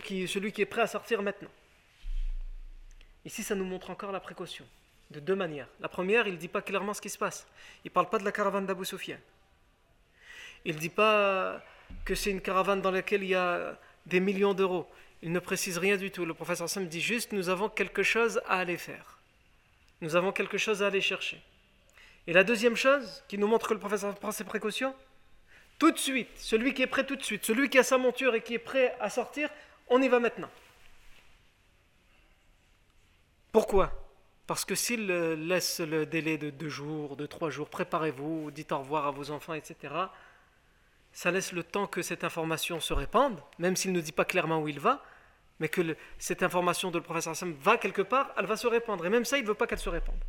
qui, celui qui est prêt à sortir maintenant. Ici, ça nous montre encore la précaution, de deux manières. La première, il ne dit pas clairement ce qui se passe. Il ne parle pas de la caravane d'Abu Sufyan. Il ne dit pas que c'est une caravane dans laquelle il y a des millions d'euros. Il ne précise rien du tout. Le professeur Sam dit juste nous avons quelque chose à aller faire. Nous avons quelque chose à aller chercher. Et la deuxième chose qui nous montre que le professeur prend ses précautions, Tout de suite, celui qui est prêt tout de suite, celui qui a sa monture et qui est prêt à sortir, on y va maintenant. Pourquoi? Parce que s'il laisse le délai de deux jours, de trois jours, préparez-vous, dites au revoir à vos enfants, etc., ça laisse le temps que cette information se répande, même s'il ne dit pas clairement où il va, mais que cette information de le professeur Hassan va quelque part, elle va se répandre. Et même ça, il ne veut pas qu'elle se répande.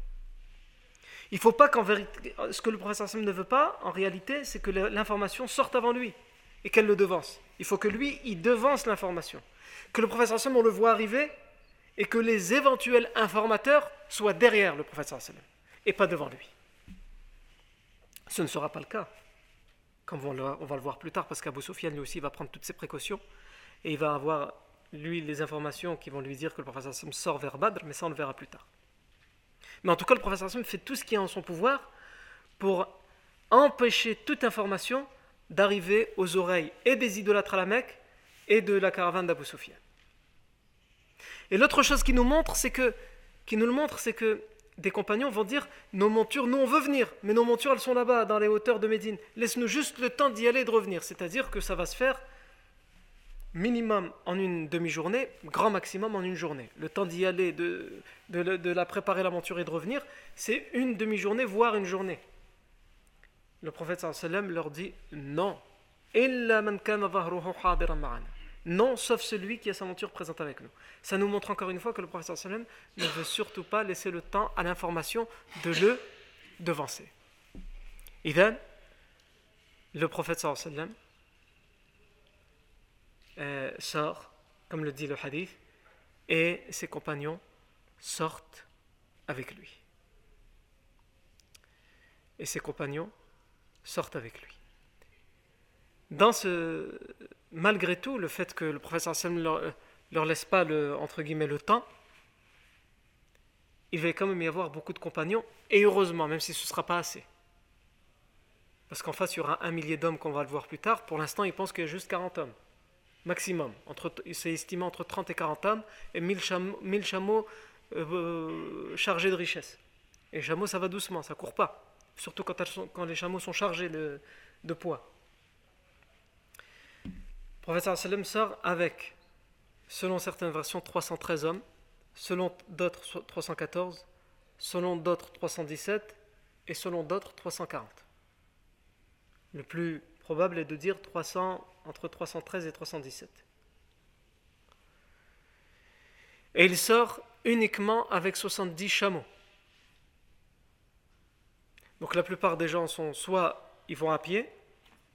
Il ne faut pas qu'en vérité, ce que le professeur Hassan ne veut pas, en réalité, c'est que l'information sorte avant lui et qu'elle le devance. Il faut que lui, il devance l'information. Que le professeur Hassan, on le voit arriver et que les éventuels informateurs soient derrière le professeur Hassan et pas devant lui. Ce ne sera pas le cas. Comme on, va le voir plus tard, parce qu'Abou Sofiane lui aussi va prendre toutes ses précautions et il va avoir lui les informations qui vont lui dire que le professeur Hassan sort vers Badr, mais ça on le verra plus tard. Mais en tout cas, le professeur Hassan fait tout ce qui est en son pouvoir pour empêcher toute information d'arriver aux oreilles et des idolâtres à la Mecque et de la caravane d'Abou Sofiane. Et l'autre chose qui nous montre, c'est que, qui nous le montre, c'est que des compagnons vont dire Nos montures, nous on veut venir, mais nos montures elles sont là-bas, dans les hauteurs de Médine. Laisse-nous juste le temps d'y aller et de revenir. C'est-à-dire que ça va se faire minimum en une demi-journée, grand maximum en une journée. Le temps d'y aller, de, de, la préparer la monture et de revenir, c'est une demi-journée, voire une journée. Le prophète sallam leur dit Non. Non, sauf celui qui a sa monture présente avec nous. Ça nous montre encore une fois que le prophète sallam ne veut surtout pas laisser le temps à l'information de le devancer. Idan, le prophète sallam euh, sort, comme le dit le hadith, et ses compagnons sortent avec lui. Et ses compagnons sortent avec lui. Dans ce, malgré tout, le fait que le professeur ne leur, leur laisse pas le, entre guillemets le temps, il va quand même y avoir beaucoup de compagnons, et heureusement, même si ce ne sera pas assez. Parce qu'en face, il y aura un millier d'hommes qu'on va le voir plus tard. Pour l'instant, il pense qu'il y a juste 40 hommes. Maximum. Entre, c'est estimé entre 30 et 40 hommes et 1000 chameaux, euh, chargés de richesses. Et les chameaux, ça va doucement, ça court pas. Surtout quand, les chameaux sont chargés de poids sallam sort avec, selon certaines versions, 313 hommes, selon d'autres 314, selon d'autres 317 et selon d'autres 340. Le plus probable est de dire 300, entre 313 et 317. Et il sort uniquement avec 70 chameaux. Donc la plupart des gens sont soit ils vont à pied,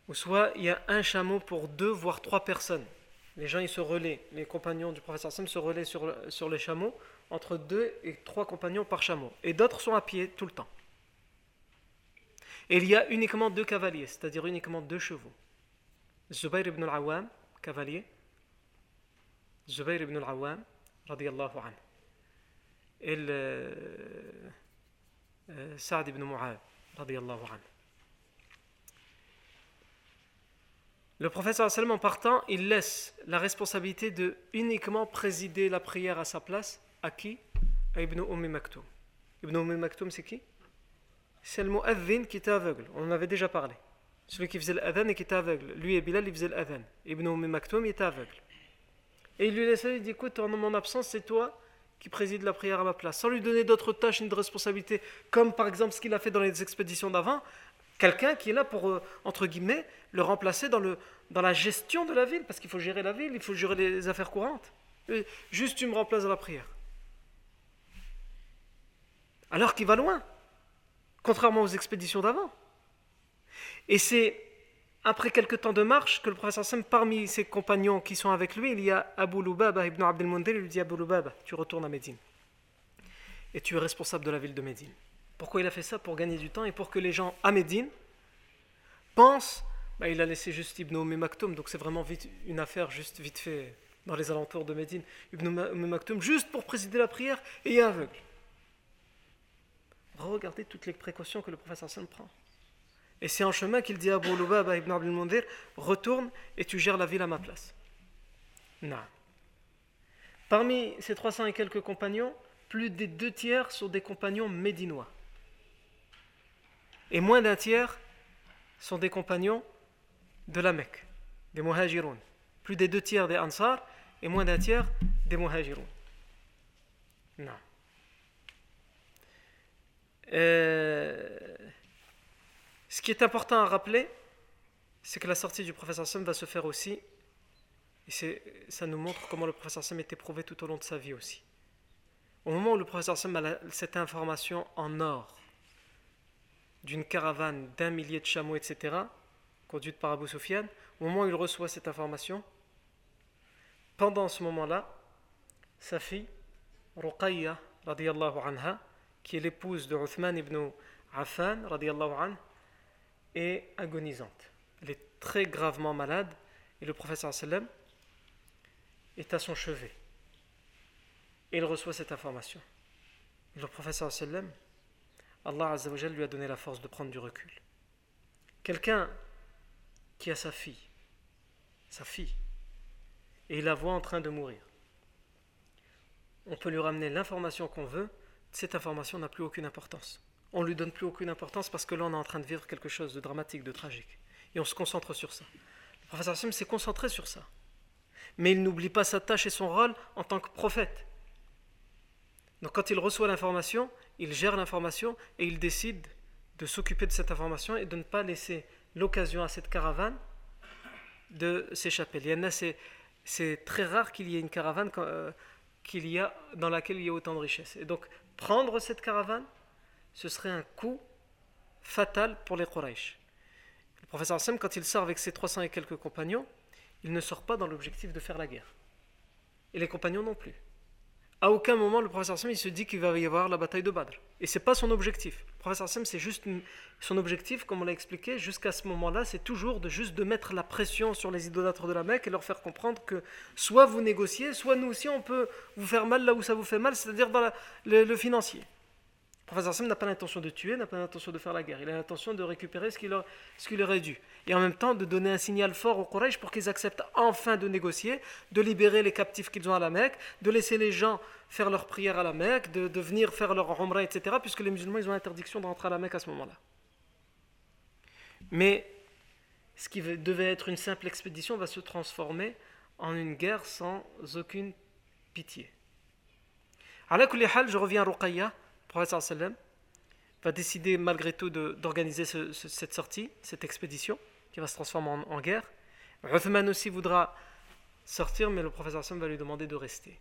ou soit il y a un chameau pour deux, voire trois personnes. Les gens, ils se relaient, les compagnons du professeur Sam se relaient sur, sur les chameaux, entre deux et trois compagnons par chameau. Et d'autres sont à pied tout le temps. Et il y a uniquement deux cavaliers, c'est-à-dire uniquement deux chevaux. Zubayr ibn al-Awwam, cavalier. Zubayr ibn al-Awwam, radiallahu anhu. Et euh, Sa'd ibn Mu'ad, radiallahu anhu. Le sallam en partant, il laisse la responsabilité de uniquement présider la prière à sa place. À qui? À Ibn Umm Maktoum. Ibn Umm Maktoum, c'est qui? C'est le mu'adhin qui était aveugle. On en avait déjà parlé. Celui qui faisait l'adhan et qui était aveugle. Lui et Bilal, il faisait l'adhan. Ibn Umm Maktoum, il était aveugle. Et il lui laissait, il dit écoute, en mon absence, c'est toi qui préside la prière à ma place, sans lui donner d'autres tâches ni de responsabilités, comme par exemple ce qu'il a fait dans les expéditions d'avant, Quelqu'un qui est là pour, euh, entre guillemets, le remplacer dans, le, dans la gestion de la ville, parce qu'il faut gérer la ville, il faut gérer les affaires courantes. Juste tu me remplaces dans la prière. Alors qu'il va loin, contrairement aux expéditions d'avant. Et c'est après quelques temps de marche que le professeur Sam, parmi ses compagnons qui sont avec lui, il y a Abu Lubaba ibn Abdel il lui dit Abu Lubaba, tu retournes à Médine. Et tu es responsable de la ville de Médine. Pourquoi il a fait ça? Pour gagner du temps et pour que les gens à Médine pensent bah, il a laissé juste Ibn Umm donc c'est vraiment vite, une affaire juste vite fait dans les alentours de Médine. Ibn Umm Maktoum, juste pour présider la prière, et il est aveugle. Regardez toutes les précautions que le professeur Hassan prend. Et c'est en chemin qu'il dit à Abu Lubaba ibn Abdul Mundir Retourne et tu gères la ville à ma place. Non. Parmi ces 300 et quelques compagnons, plus des deux tiers sont des compagnons médinois et moins d'un tiers sont des compagnons de la Mecque, des Muhajiroun. Plus des deux tiers des Ansar et moins d'un tiers des Muhajiroun. Non. Euh, ce qui est important à rappeler, c'est que la sortie du professeur Sam va se faire aussi, et ça nous montre comment le professeur Sam est éprouvé tout au long de sa vie aussi. Au moment où le professeur Sam a cette information en or d'une caravane d'un millier de chameaux, etc., conduite par Abu Sufyan, au moment où il reçoit cette information, pendant ce moment-là, sa fille, Ruqayya, anha, qui est l'épouse de Uthman ibn Affan, anha, est agonisante. Elle est très gravement malade et le professeur sallam est à son chevet. Et il reçoit cette information. le professeur sallam, Allah lui a donné la force de prendre du recul. Quelqu'un qui a sa fille, sa fille, et il la voit en train de mourir. On peut lui ramener l'information qu'on veut, cette information n'a plus aucune importance. On lui donne plus aucune importance parce que là on est en train de vivre quelque chose de dramatique, de tragique. Et on se concentre sur ça. Le professeur Sim s'est concentré sur ça. Mais il n'oublie pas sa tâche et son rôle en tant que prophète. Donc quand il reçoit l'information, il gère l'information et il décide de s'occuper de cette information et de ne pas laisser l'occasion à cette caravane de s'échapper. C'est très rare qu'il y ait une caravane euh, qu'il y a, dans laquelle il y a autant de richesses. Et donc, prendre cette caravane, ce serait un coup fatal pour les Quraysh. Le professeur Hassan, quand il sort avec ses 300 et quelques compagnons, il ne sort pas dans l'objectif de faire la guerre. Et les compagnons non plus. À aucun moment, le professeur Sam il se dit qu'il va y avoir la bataille de Badr. Et ce n'est pas son objectif. Le professeur Sam, c'est juste son objectif, comme on l'a expliqué, jusqu'à ce moment-là, c'est toujours de juste de mettre la pression sur les idolâtres de la Mecque et leur faire comprendre que soit vous négociez, soit nous aussi on peut vous faire mal là où ça vous fait mal, c'est-à-dire dans le financier professeur Sam n'a pas l'intention de tuer, n'a pas l'intention de faire la guerre. Il a l'intention de récupérer ce qu'il, ce aurait dû. Et en même temps, de donner un signal fort aux Quraysh pour qu'ils acceptent enfin de négocier, de libérer les captifs qu'ils ont à la Mecque, de laisser les gens faire leur prière à la Mecque, de, venir faire leur umrah, etc. Puisque les musulmans, ils ont l'interdiction de rentrer à la Mecque à ce moment-là. Mais ce qui devait être une simple expédition va se transformer en une guerre sans aucune pitié. Alors, je reviens à Ruqayya prophète sallam va décider malgré tout d'organiser cette sortie, cette expédition qui va se transformer en, guerre. Uthman aussi voudra sortir, mais le prophète sallam va lui demander de rester.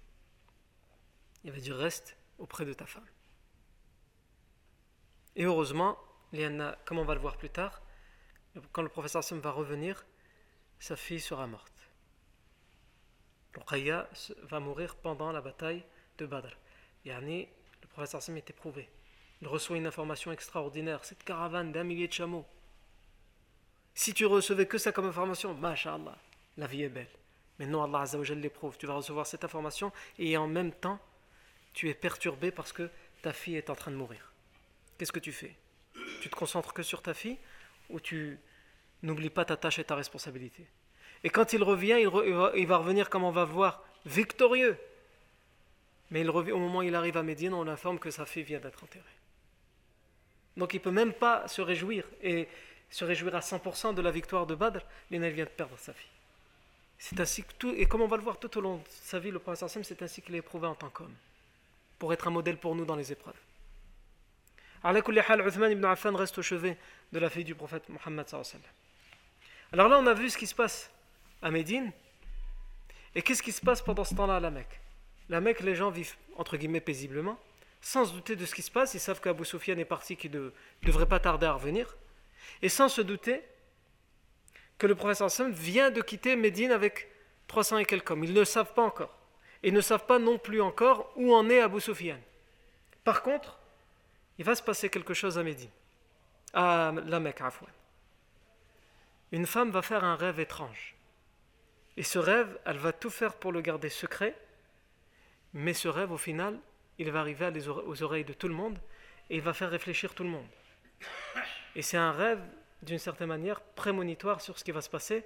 Il va dire reste auprès de ta femme. Et heureusement, comme on va le voir plus tard, quand le professeur sallam va revenir, sa fille sera morte. Ruqayya va mourir pendant la bataille de Badr. Professeur Sam est éprouvé. Il reçoit une information extraordinaire, cette caravane d'un millier de chameaux. Si tu recevais que ça comme information, masha'Allah, la vie est belle. Mais non, Allah Azzawajal l'éprouve. Tu vas recevoir cette information et en même temps, tu es perturbé parce que ta fille est en train de mourir. Qu'est-ce que tu fais? Tu te concentres que sur ta fille ou tu n'oublies pas ta tâche et ta responsabilité? Et quand il revient, il va revenir, comme on va voir, victorieux. Mais au moment où il arrive à Médine, on l'informe que sa fille vient d'être enterrée. Donc il ne peut même pas se réjouir et se réjouir à 100% de la victoire de Badr, mais il vient de perdre sa fille. C'est ainsi et comme on va le voir tout au long de sa vie, le prophète c'est ainsi qu'il est éprouvé en tant qu'homme, pour être un modèle pour nous dans les épreuves. Alors Uthman ibn Affan reste au chevet de la fille du prophète Mohammed. Alors là, on a vu ce qui se passe à Médine, et qu'est-ce qui se passe pendant ce temps-là à la Mecque? La Mecque, les gens vivent entre guillemets paisiblement, sans se douter de ce qui se passe. Ils savent qu'Abu Sufyan est parti, qu'il ne devrait pas tarder à revenir. Et sans se douter que le professeur Sam vient de quitter Médine avec 300 et quelques hommes. Ils ne savent pas encore. Et ne savent pas non plus encore où en est Abu Sufyan. Par contre, il va se passer quelque chose à Médine, à la Mecque, à Une femme va faire un rêve étrange. Et ce rêve, elle va tout faire pour le garder secret mais ce rêve, au final, il va arriver aux oreilles de tout le monde et il va faire réfléchir tout le monde. Et c'est un rêve, d'une certaine manière, prémonitoire sur ce qui va se passer.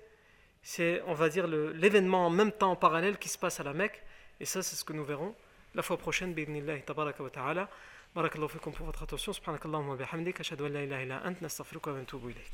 C'est, on va dire, l'événement en même temps en parallèle qui se passe à la Mecque. Et ça, c'est ce que nous verrons la fois prochaine. Bidnillahi tabaraka ta'ala. Barakallahu fikum pour votre attention. Subhanakallahu wa bihamdik. Ilaha illa ant. Wa.